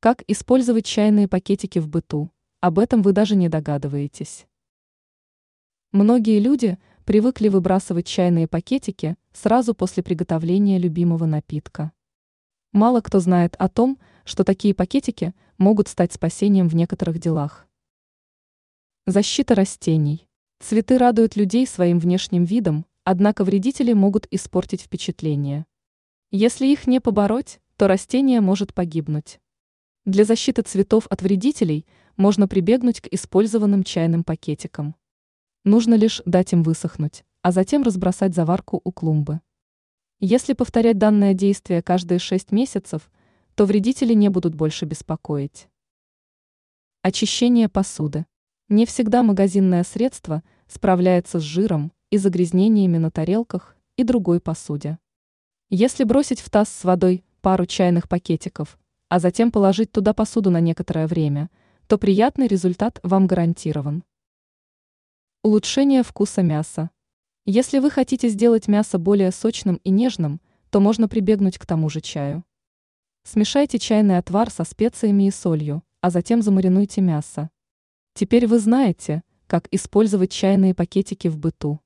Как использовать чайные пакетики в быту? Об этом вы даже не догадываетесь. Многие люди привыкли выбрасывать чайные пакетики сразу после приготовления любимого напитка. Мало кто знает о том, что такие пакетики могут стать спасением в некоторых делах. Защита растений. Цветы радуют людей своим внешним видом, однако вредители могут испортить впечатление. Если их не побороть, то растение может погибнуть. Для защиты цветов от вредителей можно прибегнуть к использованным чайным пакетикам. Нужно лишь дать им высохнуть, а затем разбросать заварку у клумбы. Если повторять данное действие каждые 6 месяцев, то вредители не будут больше беспокоить. Очищение посуды. Не всегда магазинное средство справляется с жиром и загрязнениями на тарелках и другой посуде. Если бросить в таз с водой пару чайных пакетиков, а затем положить туда посуду на некоторое время, то приятный результат вам гарантирован. Улучшение вкуса мяса. Если вы хотите сделать мясо более сочным и нежным, то можно прибегнуть к тому же чаю. Смешайте чайный отвар со специями и солью, а затем замаринуйте мясо. Теперь вы знаете, как использовать чайные пакетики в быту.